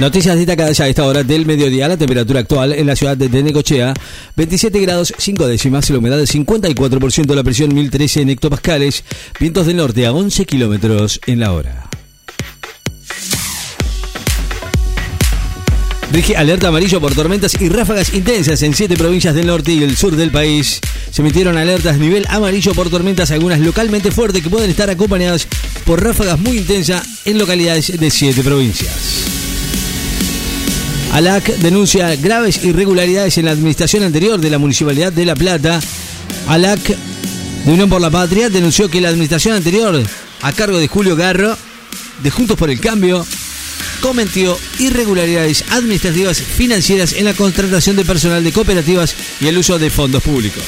Noticias destacadas a esta hora del mediodía. La temperatura actual en la ciudad de Necochea, 27 grados 5 décimas, la humedad del 54%, la presión 1013 en hectopascales, vientos del norte a 11 kilómetros en la hora. Rige alerta amarillo por tormentas y ráfagas intensas en siete provincias del norte y el sur del país. Se emitieron alertas nivel amarillo por tormentas, algunas localmente fuertes que pueden estar acompañadas por ráfagas muy intensas en localidades de siete provincias. ALAC denuncia graves irregularidades en la administración anterior de la Municipalidad de La Plata. ALAC de Unión por la Patria denunció que la administración anterior, a cargo de Julio Garro, de Juntos por el Cambio, cometió irregularidades administrativas financieras en la contratación de personal de cooperativas y el uso de fondos públicos.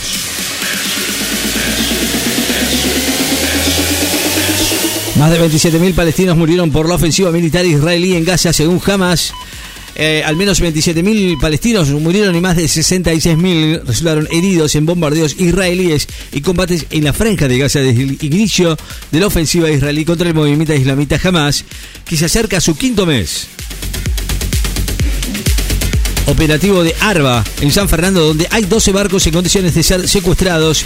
Más de 27.000 palestinos murieron por la ofensiva militar israelí en Gaza, según Hamas. Eh, al menos 27.000 palestinos murieron y más de 66.000 resultaron heridos en bombardeos israelíes y combates en la franja de Gaza desde el inicio de la ofensiva israelí contra el movimiento islamita Hamas, que se acerca a su quinto mes. Operativo de Arba en San Fernando, donde hay 12 barcos en condiciones de ser secuestrados.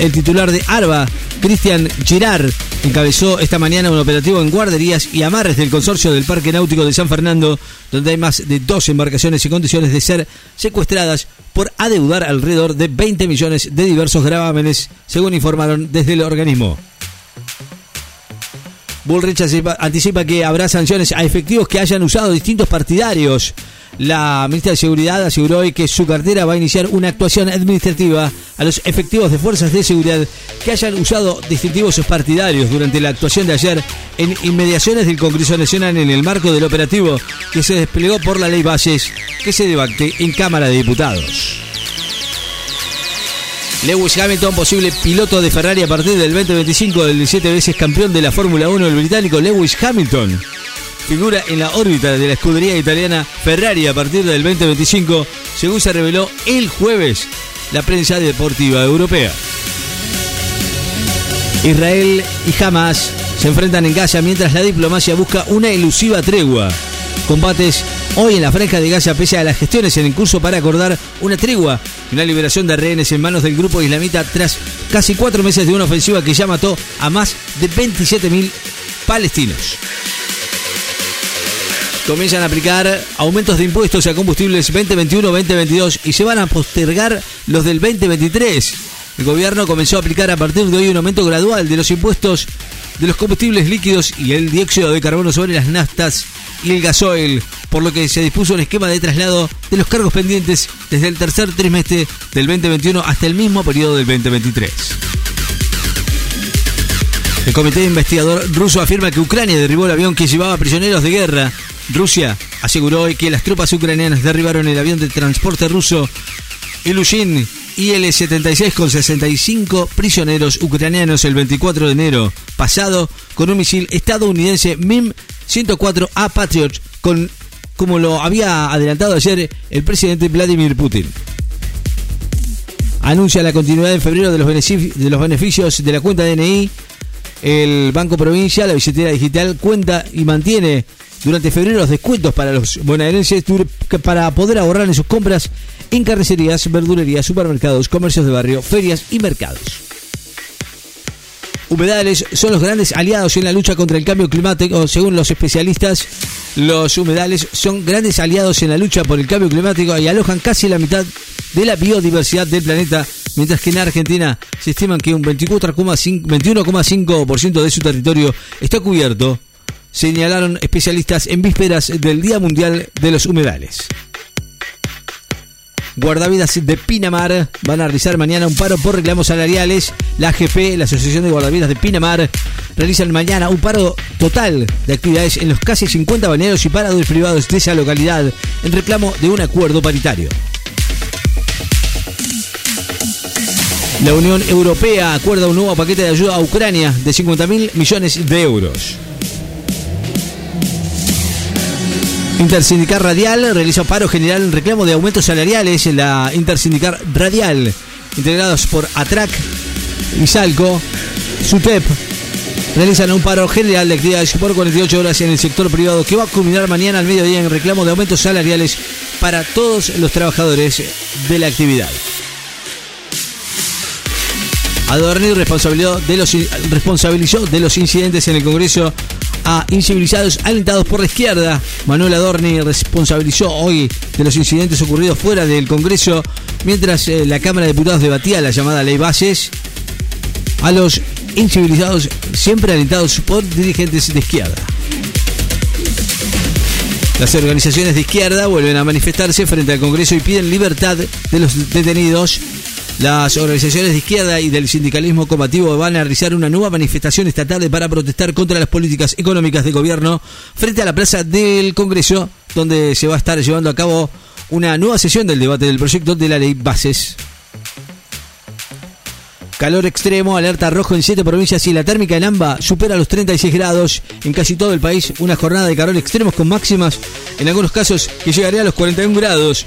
El titular de Arba, Cristian Girard, encabezó esta mañana un operativo en guarderías y amarres del consorcio del Parque Náutico de San Fernando, donde hay más de 12 embarcaciones en condiciones de ser secuestradas por adeudar alrededor de 20 millones de diversos gravámenes, según informaron desde el organismo. Bullrich anticipa que habrá sanciones a efectivos que hayan usado distintos partidarios la ministra de Seguridad aseguró hoy que su cartera va a iniciar una actuación administrativa a los efectivos de fuerzas de seguridad que hayan usado distintivos partidarios durante la actuación de ayer en inmediaciones del Congreso Nacional en el marco del operativo que se desplegó por la ley Bases que se debate en Cámara de Diputados. Lewis Hamilton, posible piloto de Ferrari a partir del 2025, del 17 veces campeón de la Fórmula 1, el británico Lewis Hamilton figura en la órbita de la escudería italiana Ferrari a partir del 2025, según se reveló el jueves la prensa deportiva europea. Israel y Hamas se enfrentan en Gaza mientras la diplomacia busca una elusiva tregua. Combates hoy en la franja de Gaza pese a las gestiones en curso para acordar una tregua y una liberación de rehenes en manos del grupo islamita tras casi cuatro meses de una ofensiva que ya mató a más de 27.000 palestinos comienzan a aplicar aumentos de impuestos a combustibles 2021-2022 y se van a postergar los del 2023. El gobierno comenzó a aplicar a partir de hoy un aumento gradual de los impuestos de los combustibles líquidos y el dióxido de carbono sobre las naftas y el gasoil, por lo que se dispuso un esquema de traslado de los cargos pendientes desde el tercer trimestre del 2021 hasta el mismo periodo del 2023. El comité investigador ruso afirma que Ucrania derribó el avión que llevaba prisioneros de guerra Rusia aseguró hoy que las tropas ucranianas derribaron el avión de transporte ruso Ilushin IL-76 con 65 prisioneros ucranianos el 24 de enero pasado con un misil estadounidense MIM-104A Patriot, con, como lo había adelantado ayer el presidente Vladimir Putin. Anuncia la continuidad en febrero de los, de los beneficios de la cuenta DNI. El Banco Provincia, la billetera digital, cuenta y mantiene durante febrero los descuentos para los bonaerenses para poder ahorrar en sus compras en carnicerías, verdulerías, supermercados, comercios de barrio, ferias y mercados. Humedales son los grandes aliados en la lucha contra el cambio climático. Según los especialistas, los humedales son grandes aliados en la lucha por el cambio climático y alojan casi la mitad de la biodiversidad del planeta, mientras que en Argentina se estiman que un 21,5% de su territorio está cubierto señalaron especialistas en vísperas del Día Mundial de los Humedales. Guardavidas de Pinamar van a realizar mañana un paro por reclamos salariales. La AGP, la Asociación de Guardavidas de Pinamar, realizan mañana un paro total de actividades en los casi 50 bañeros y paradores privados de esa localidad en reclamo de un acuerdo paritario. La Unión Europea acuerda un nuevo paquete de ayuda a Ucrania de 50 mil millones de euros. Intersindical Radial realizó paro general en reclamo de aumentos salariales en la Intersindical Radial, integrados por ATRAC, ISALCO, SUTEP, realizan un paro general de actividades por 48 horas en el sector privado que va a culminar mañana al mediodía en reclamo de aumentos salariales para todos los trabajadores de la actividad. Adorni responsabilizó de los incidentes en el Congreso a incivilizados alentados por la izquierda. Manuel Adorni responsabilizó hoy de los incidentes ocurridos fuera del Congreso mientras eh, la Cámara de Diputados debatía la llamada ley bases a los incivilizados siempre alentados por dirigentes de izquierda. Las organizaciones de izquierda vuelven a manifestarse frente al Congreso y piden libertad de los detenidos las organizaciones de izquierda y del sindicalismo combativo van a realizar una nueva manifestación esta tarde para protestar contra las políticas económicas del gobierno frente a la plaza del Congreso, donde se va a estar llevando a cabo una nueva sesión del debate del proyecto de la ley Bases. Calor extremo, alerta rojo en siete provincias y la térmica en AMBA supera los 36 grados en casi todo el país. Una jornada de calor extremos con máximas, en algunos casos, que llegaría a los 41 grados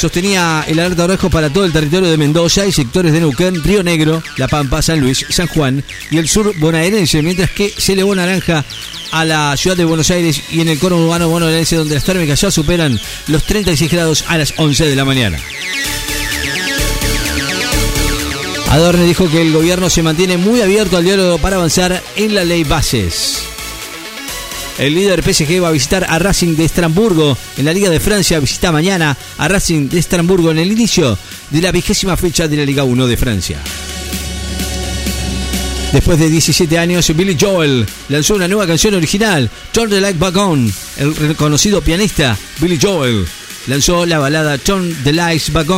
sostenía el alerta rojo para todo el territorio de Mendoza y sectores de Neuquén, Río Negro, La Pampa, San Luis, San Juan y el sur bonaerense, mientras que se elevó naranja a la ciudad de Buenos Aires y en el coro urbano bonaerense donde las térmicas ya superan los 36 grados a las 11 de la mañana. Adorne dijo que el gobierno se mantiene muy abierto al diálogo para avanzar en la ley bases. El líder PSG va a visitar a Racing de Estrasburgo en la Liga de Francia. Visita mañana a Racing de Estrasburgo en el inicio de la vigésima fecha de la Liga 1 de Francia. Después de 17 años, Billy Joel lanzó una nueva canción original, Turn the Light Back On. El reconocido pianista Billy Joel lanzó la balada Turn the Lights Back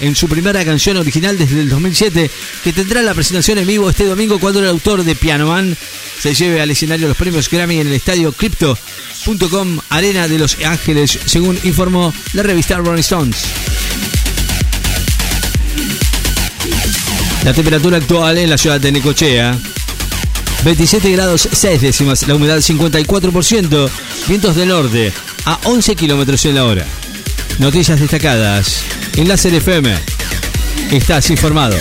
en su primera canción original desde el 2007, que tendrá la presentación en vivo este domingo cuando el autor de Piano Man se lleve al escenario los premios Grammy en el estadio Crypto.com Arena de Los Ángeles, según informó la revista Rolling Stones. La temperatura actual en la ciudad de Necochea 27 grados 6 décimas, la humedad 54%, vientos del norte a 11 kilómetros en la hora. Noticias destacadas en la FM. Estás informado.